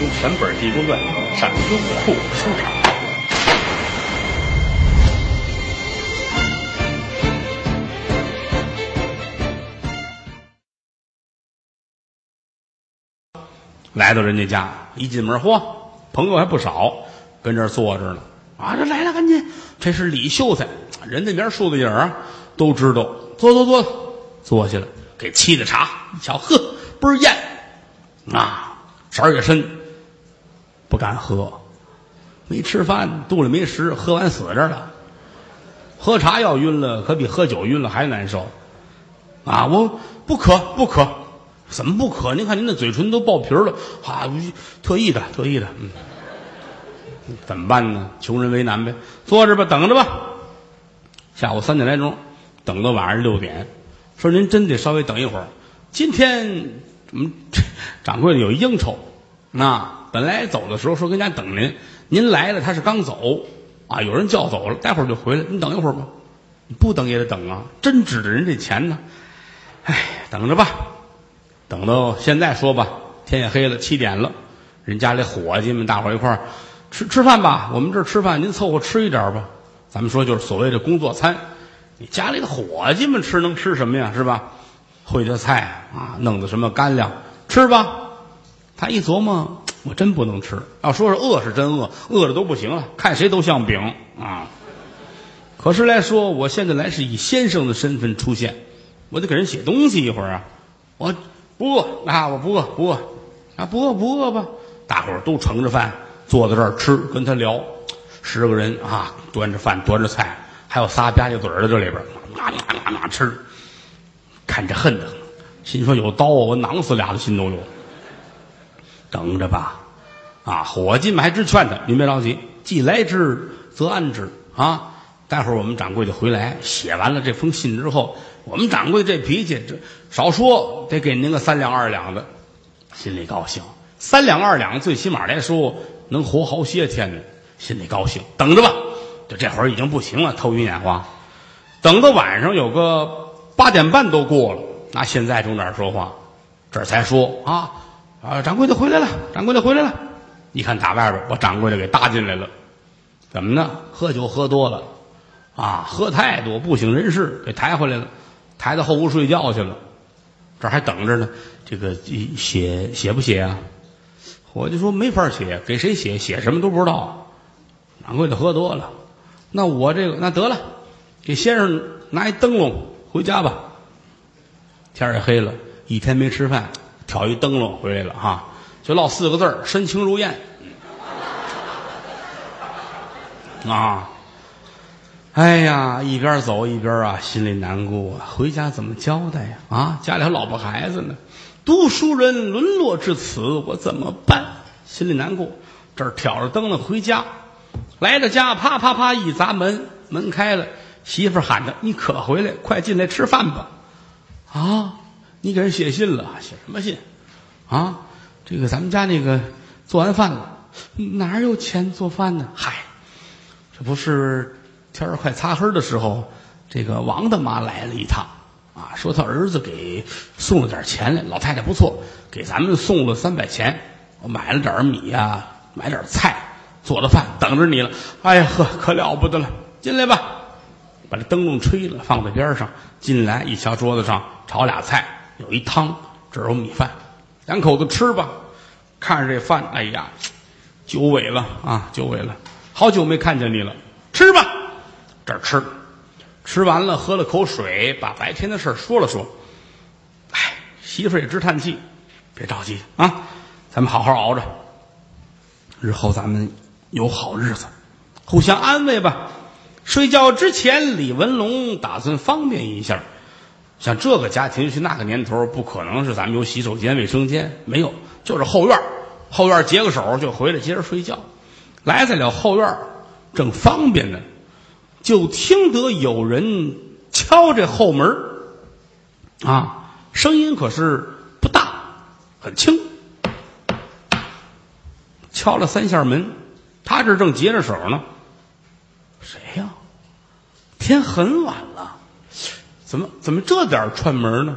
用全本《地宫传》上优酷书场。来到人家家，一进门，嚯，朋友还不少，跟这儿坐着呢。啊，这来了，赶紧，这是李秀才，人家名树的影啊，都知道。坐坐坐，坐下了，给沏的茶，一瞧，呵，倍儿艳啊，色儿也深，不敢喝，没吃饭，肚里没食，喝完死这儿了。喝茶要晕了，可比喝酒晕了还难受。啊，我不渴，不渴。怎么不渴？您看您的嘴唇都爆皮了，啊，特意的，特意的，嗯，怎么办呢？穷人为难呗，坐着吧，等着吧。下午三点来钟，等到晚上六点，说您真得稍微等一会儿。今天我们掌柜的有应酬，那本来走的时候说跟家等您，您来了他是刚走啊，有人叫走了，待会儿就回来，你等一会儿吧。你不等也得等啊，真指着人这钱呢。哎，等着吧。等到现在说吧，天也黑了，七点了，人家里伙计们大伙一块儿吃吃饭吧。我们这儿吃饭，您凑合吃一点吧。咱们说就是所谓的工作餐，你家里的伙计们吃能吃什么呀？是吧？烩的菜啊，弄的什么干粮，吃吧。他一琢磨，我真不能吃。要说是饿，是真饿，饿的都不行了，看谁都像饼啊。可是来说，我现在来是以先生的身份出现，我得给人写东西一会儿啊，我。不饿啊！我不饿，不饿啊！不饿不饿吧？大伙儿都盛着饭坐在这儿吃，跟他聊。十个人啊，端着饭，端着菜，还有仨吧唧嘴的这里边，啊啊啊吃，看着恨得很，心说有刀啊，我囊死俩的心都有。等着吧，啊！伙计们还直劝他：“您别着急，既来之则安之啊！待会儿我们掌柜的回来，写完了这封信之后。”我们掌柜这脾气，这少说得给您个三两二两的，心里高兴。三两二两，最起码来说能活好些天呢，心里高兴。等着吧，就这会儿已经不行了，头晕眼花。等到晚上有个八点半都过了，那现在从哪儿说话？这才说啊啊，掌柜的回来了，掌柜的回来了。一看打外边，把掌柜的给搭进来了。怎么呢？喝酒喝多了啊，喝太多不省人事，给抬回来了。抬到后屋睡觉去了，这还等着呢。这个写写不写啊？我就说没法写，给谁写？写什么都不知道。掌柜的喝多了，那我这个那得了，给先生拿一灯笼回家吧。天也黑了，一天没吃饭，挑一灯笼回来了哈，就落四个字儿：身轻如燕。啊。哎呀，一边走一边啊，心里难过啊。回家怎么交代呀？啊，家里还老婆孩子呢。读书人沦落至此，我怎么办？心里难过。这儿挑着灯笼回家，来到家，啪啪啪一砸门，门开了，媳妇喊着：“你可回来，快进来吃饭吧。”啊，你给人写信了？写什么信？啊，这个咱们家那个做完饭了，哪有钱做饭呢？嗨，这不是。天儿快擦黑的时候，这个王大妈来了一趟，啊，说他儿子给送了点钱来，老太太不错，给咱们送了三百钱，我买了点米呀，买点菜，做了饭，等着你了。哎呀呵，可了不得了，进来吧，把这灯笼吹了，放在边上。进来一瞧，桌子上炒俩菜，有一汤，这有米饭，两口子吃吧。看着这饭，哎呀，久违了啊，久违了，好久没看见你了，吃吧。这儿吃，吃完了喝了口水，把白天的事说了说。哎，媳妇也直叹气，别着急啊，咱们好好熬着，日后咱们有好日子，互相安慰吧。睡觉之前，李文龙打算方便一下，像这个家庭，去那个年头，不可能是咱们有洗手间、卫生间，没有，就是后院后院结个手就回来接着睡觉。来在了后院正方便呢。就听得有人敲这后门啊，声音可是不大，很轻。敲了三下门，他这正结着手呢。谁呀？天很晚了，怎么怎么这点串门呢？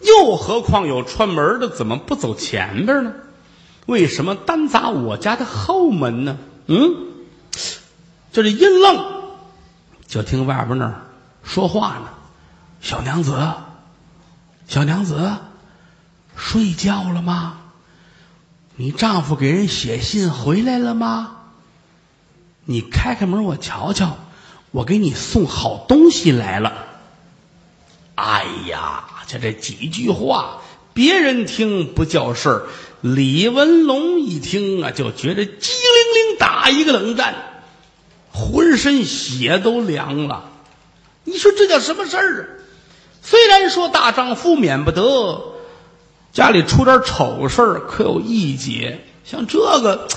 又何况有串门的，怎么不走前边呢？为什么单砸我家的后门呢？嗯，就这一愣，就听外边那儿说话呢。小娘子，小娘子，睡觉了吗？你丈夫给人写信回来了吗？你开开门，我瞧瞧，我给你送好东西来了。哎呀，就这几句话，别人听不叫事儿，李文龙一听啊，就觉得机灵灵打一个冷战，浑身血都凉了。你说这叫什么事儿啊？虽然说大丈夫免不得家里出点丑事儿，可有一劫。像这个，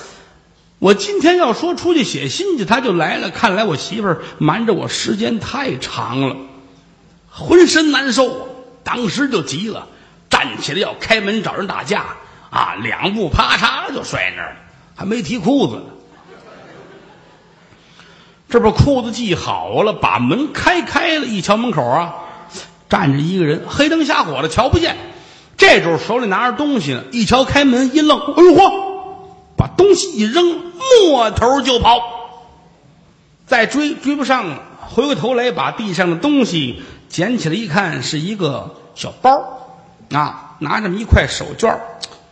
我今天要说出去写信去，他就来了。看来我媳妇儿瞒着我时间太长了，浑身难受啊，当时就急了，站起来要开门找人打架啊！两步啪嚓就摔那儿了，还没提裤子呢。这不裤子系好了，把门开开了，一瞧门口啊。站着一个人，黑灯瞎火的，瞧不见。这时候手里拿着东西呢，一瞧开门，一愣，哎呦嚯！把东西一扔，摸头就跑。再追追不上了，回过头来把地上的东西捡起来一看，是一个小包啊，拿这么一块手绢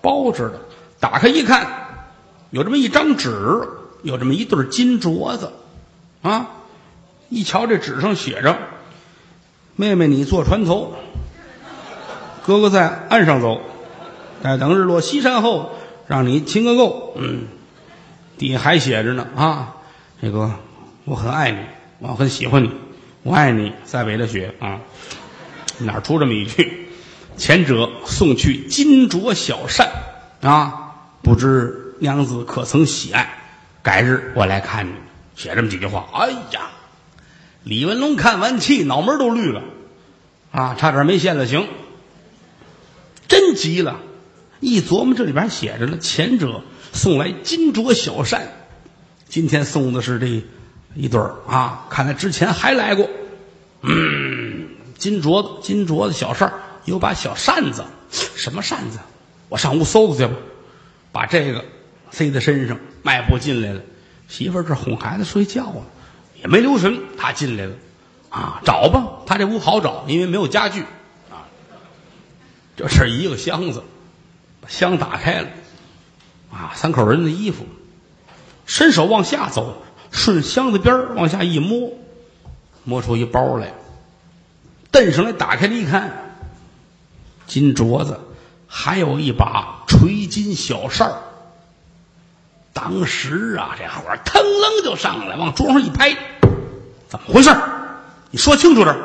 包着的。打开一看，有这么一张纸，有这么一对金镯子啊。一瞧这纸上写着。妹妹，你坐船头，哥哥在岸上走，待等日落西山后，让你亲个够。嗯，底下还写着呢啊，这个我很爱你，我很喜欢你，我爱你，塞北的雪啊，哪出这么一句？前者送去金镯小扇啊，不知娘子可曾喜爱？改日我来看你。写这么几句话，哎呀。李文龙看完气，脑门都绿了，啊，差点没现了形。真急了，一琢磨这里边写着呢：前者送来金镯小扇，今天送的是这一对儿啊，看来之前还来过。嗯，金镯子，金镯子小扇有把小扇子，什么扇子？我上屋搜搜去吧。把这个塞在身上，迈步进来了。媳妇儿这哄孩子睡觉呢。也没留神，他进来了，啊，找吧，他这屋好找，因为没有家具，啊，这是一个箱子，把箱打开了，啊，三口人的衣服，伸手往下走，顺箱子边往下一摸，摸出一包来，蹬上来打开了一看，金镯子，还有一把垂金小扇儿。当时啊，这火腾楞就上来，往桌上一拍，怎么回事你说清楚点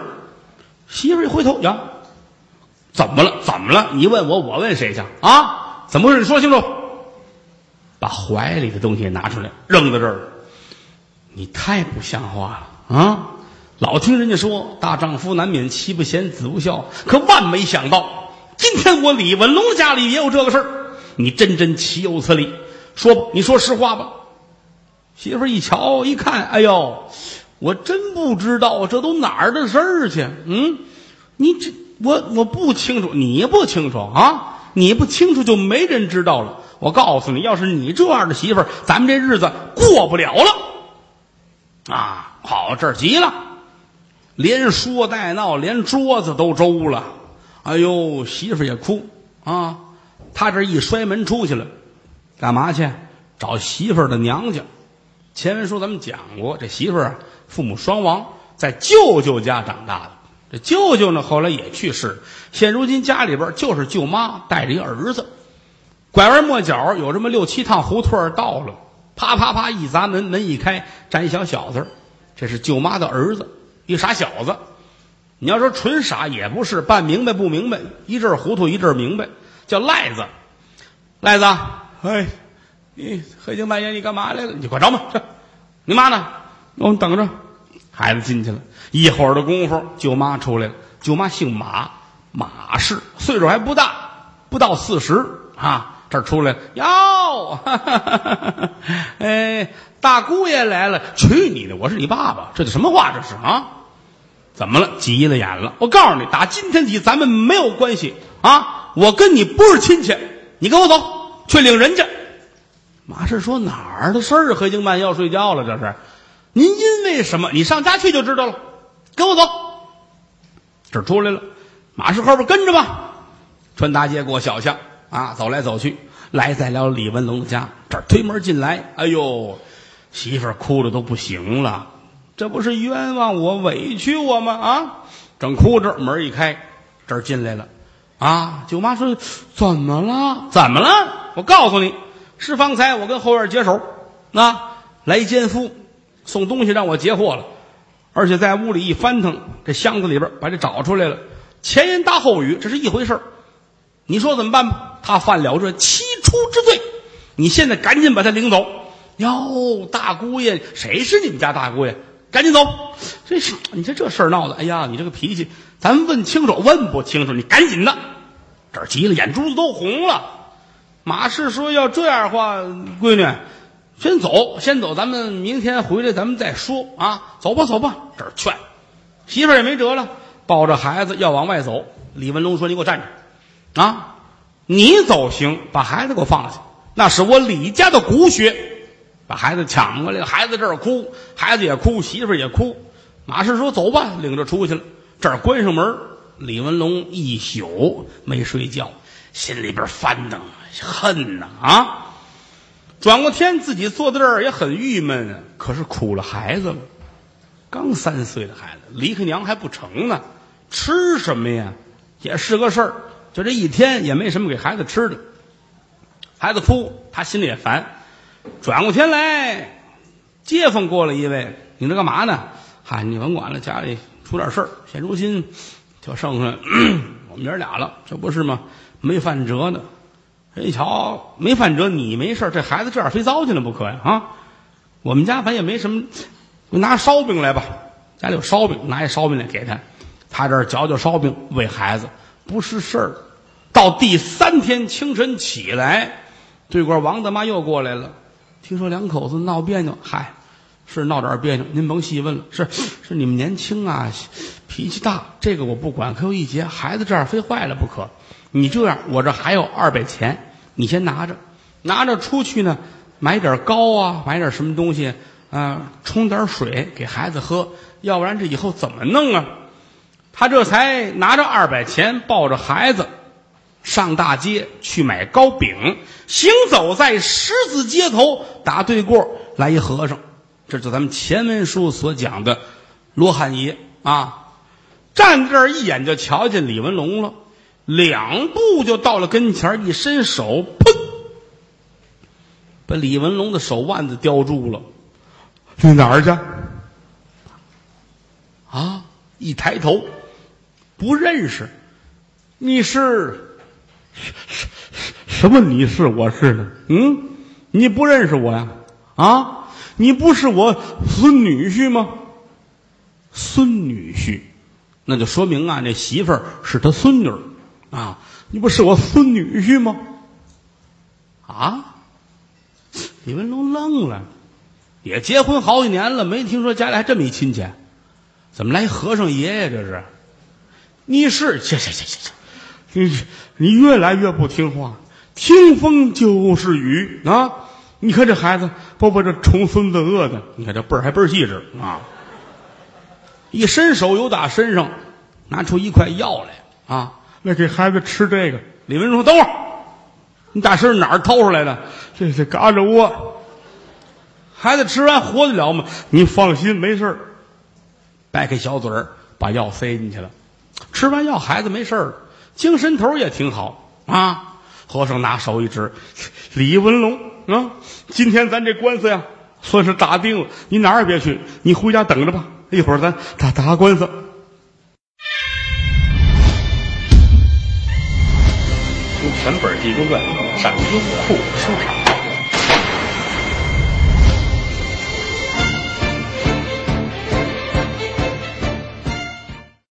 媳妇一回头呀，怎么了？怎么了？你问我，我问谁去啊？怎么回事？你说清楚。把怀里的东西拿出来，扔在这儿。你太不像话了啊！老听人家说，大丈夫难免妻不贤，子不孝，可万没想到，今天我李文龙家里也有这个事儿。你真真岂有此理！说吧，你说实话吧。媳妇一瞧一看，哎呦，我真不知道这都哪儿的事儿去。嗯，你这我我不清楚，你不清楚啊？你不清楚就没人知道了。我告诉你，要是你这样的媳妇儿，咱们这日子过不了了。啊，好，这儿急了，连说带闹，连桌子都周了。哎呦，媳妇也哭啊。他这一摔门出去了。干嘛去？找媳妇的娘家。前文书咱们讲过，这媳妇儿父母双亡，在舅舅家长大的。这舅舅呢，后来也去世。现如今家里边就是舅妈带着一儿子。拐弯抹角有这么六七趟胡同到了，啪啪啪一砸门，门一开，站一小小子。这是舅妈的儿子，一傻小子。你要说纯傻也不是，半明白不明白，一阵糊涂一阵明白，叫赖子，赖子。哎，你黑更半夜你干嘛来了？你快着吧，去！你妈呢？我们等着。孩子进去了一会儿的功夫，舅妈出来了。舅妈姓马，马氏，岁数还不大，不到四十啊。这儿出来了哟，哎，大姑爷来了！去你的！我是你爸爸，这叫什么话？这是啊？怎么了？急了眼了！我告诉你，打今天起咱们没有关系啊！我跟你不是亲戚，你跟我走。去领人家，马氏说：“哪儿的事儿？黑更半夜要睡觉了，这是？您因为什么？你上家去就知道了。跟我走。”这儿出来了，马氏后边跟着吧。穿大街过小巷啊，走来走去，来在了李文龙的家。这儿推门进来，哎呦，媳妇儿哭的都不行了。这不是冤枉我、委屈我吗？啊，正哭着，门一开，这儿进来了。啊，舅妈说：“怎么了？怎么了？我告诉你。”是方才我跟后院解手，啊，来奸夫送东西让我截获了，而且在屋里一翻腾，这箱子里边把这找出来了。前言搭后语，这是一回事你说怎么办吧？他犯了这七出之罪，你现在赶紧把他领走。哟，大姑爷，谁是你们家大姑爷？赶紧走！这是你这这事儿闹的，哎呀，你这个脾气，咱问清楚，问不清楚，你赶紧的。这儿急了，眼珠子都红了。马氏说：“要这样的话，闺女，先走，先走，咱们明天回来，咱们再说啊。走吧，走吧。”这儿劝媳妇儿也没辙了，抱着孩子要往外走。李文龙说：“你给我站着啊！你走行，把孩子给我放下，那是我李家的骨血。把孩子抢过来，孩子这儿哭，孩子也哭，媳妇也哭。马氏说：‘走吧。’领着出去了。这儿关上门，李文龙一宿没睡觉，心里边翻腾。”恨呐啊！转过天，自己坐在这儿也很郁闷，可是苦了孩子了。刚三岁的孩子，离开娘还不成呢，吃什么呀？也是个事儿。就这一天也没什么给孩子吃的，孩子哭，他心里也烦。转过天来，街坊过来一位，你这干嘛呢？嗨，你甭管了，家里出点事儿。现如今就剩下 我们爷俩了，这不是吗？没饭辙呢。一瞧没饭辙，你没事这孩子这样非糟践了不可呀！啊，我们家反正也没什么，拿烧饼来吧，家里有烧饼，拿一烧饼来给他，他这儿嚼嚼烧饼喂孩子，不是事儿。到第三天清晨起来，对过王大妈又过来了，听说两口子闹别扭，嗨，是闹点别扭，您甭细问了，是是你们年轻啊，脾气大，这个我不管，可有一节，孩子这样非坏了不可。你这样，我这还有二百钱。你先拿着，拿着出去呢，买点糕啊，买点什么东西啊，冲点水给孩子喝，要不然这以后怎么弄啊？他这才拿着二百钱，抱着孩子上大街去买糕饼，行走在十字街头，打对过来一和尚，这就咱们前文书所讲的罗汉爷啊，站这儿一眼就瞧见李文龙了。两步就到了跟前，一伸手，砰，把李文龙的手腕子叼住了。去哪儿去？啊！一抬头，不认识。你是什什么？你是我是的？嗯，你不认识我呀？啊，你不是我孙女婿吗？孙女婿，那就说明啊，那媳妇儿是他孙女。啊，你不是我孙女婿吗？啊！李文龙愣了，也结婚好几年了，没听说家里还这么一亲戚，怎么来和尚爷爷？这是？你是？行行行行行，你 你越来越不听话，听风就是雨啊！你看这孩子，把我这重孙子饿的，你看这辈儿还倍儿细致啊！一伸手，又打身上拿出一块药来啊！那给孩子吃这个，李文说：“等会儿，你大婶哪儿掏出来的？这是嘎着窝。孩子吃完活得了吗？你放心，没事儿。掰开小嘴儿，把药塞进去了。吃完药，孩子没事儿了，精神头也挺好啊。和尚拿手一指：李文龙啊，今天咱这官司呀，算是打定了。你哪儿也别去，你回家等着吧。一会儿咱打打官司。”全本《济公传》上优酷书场。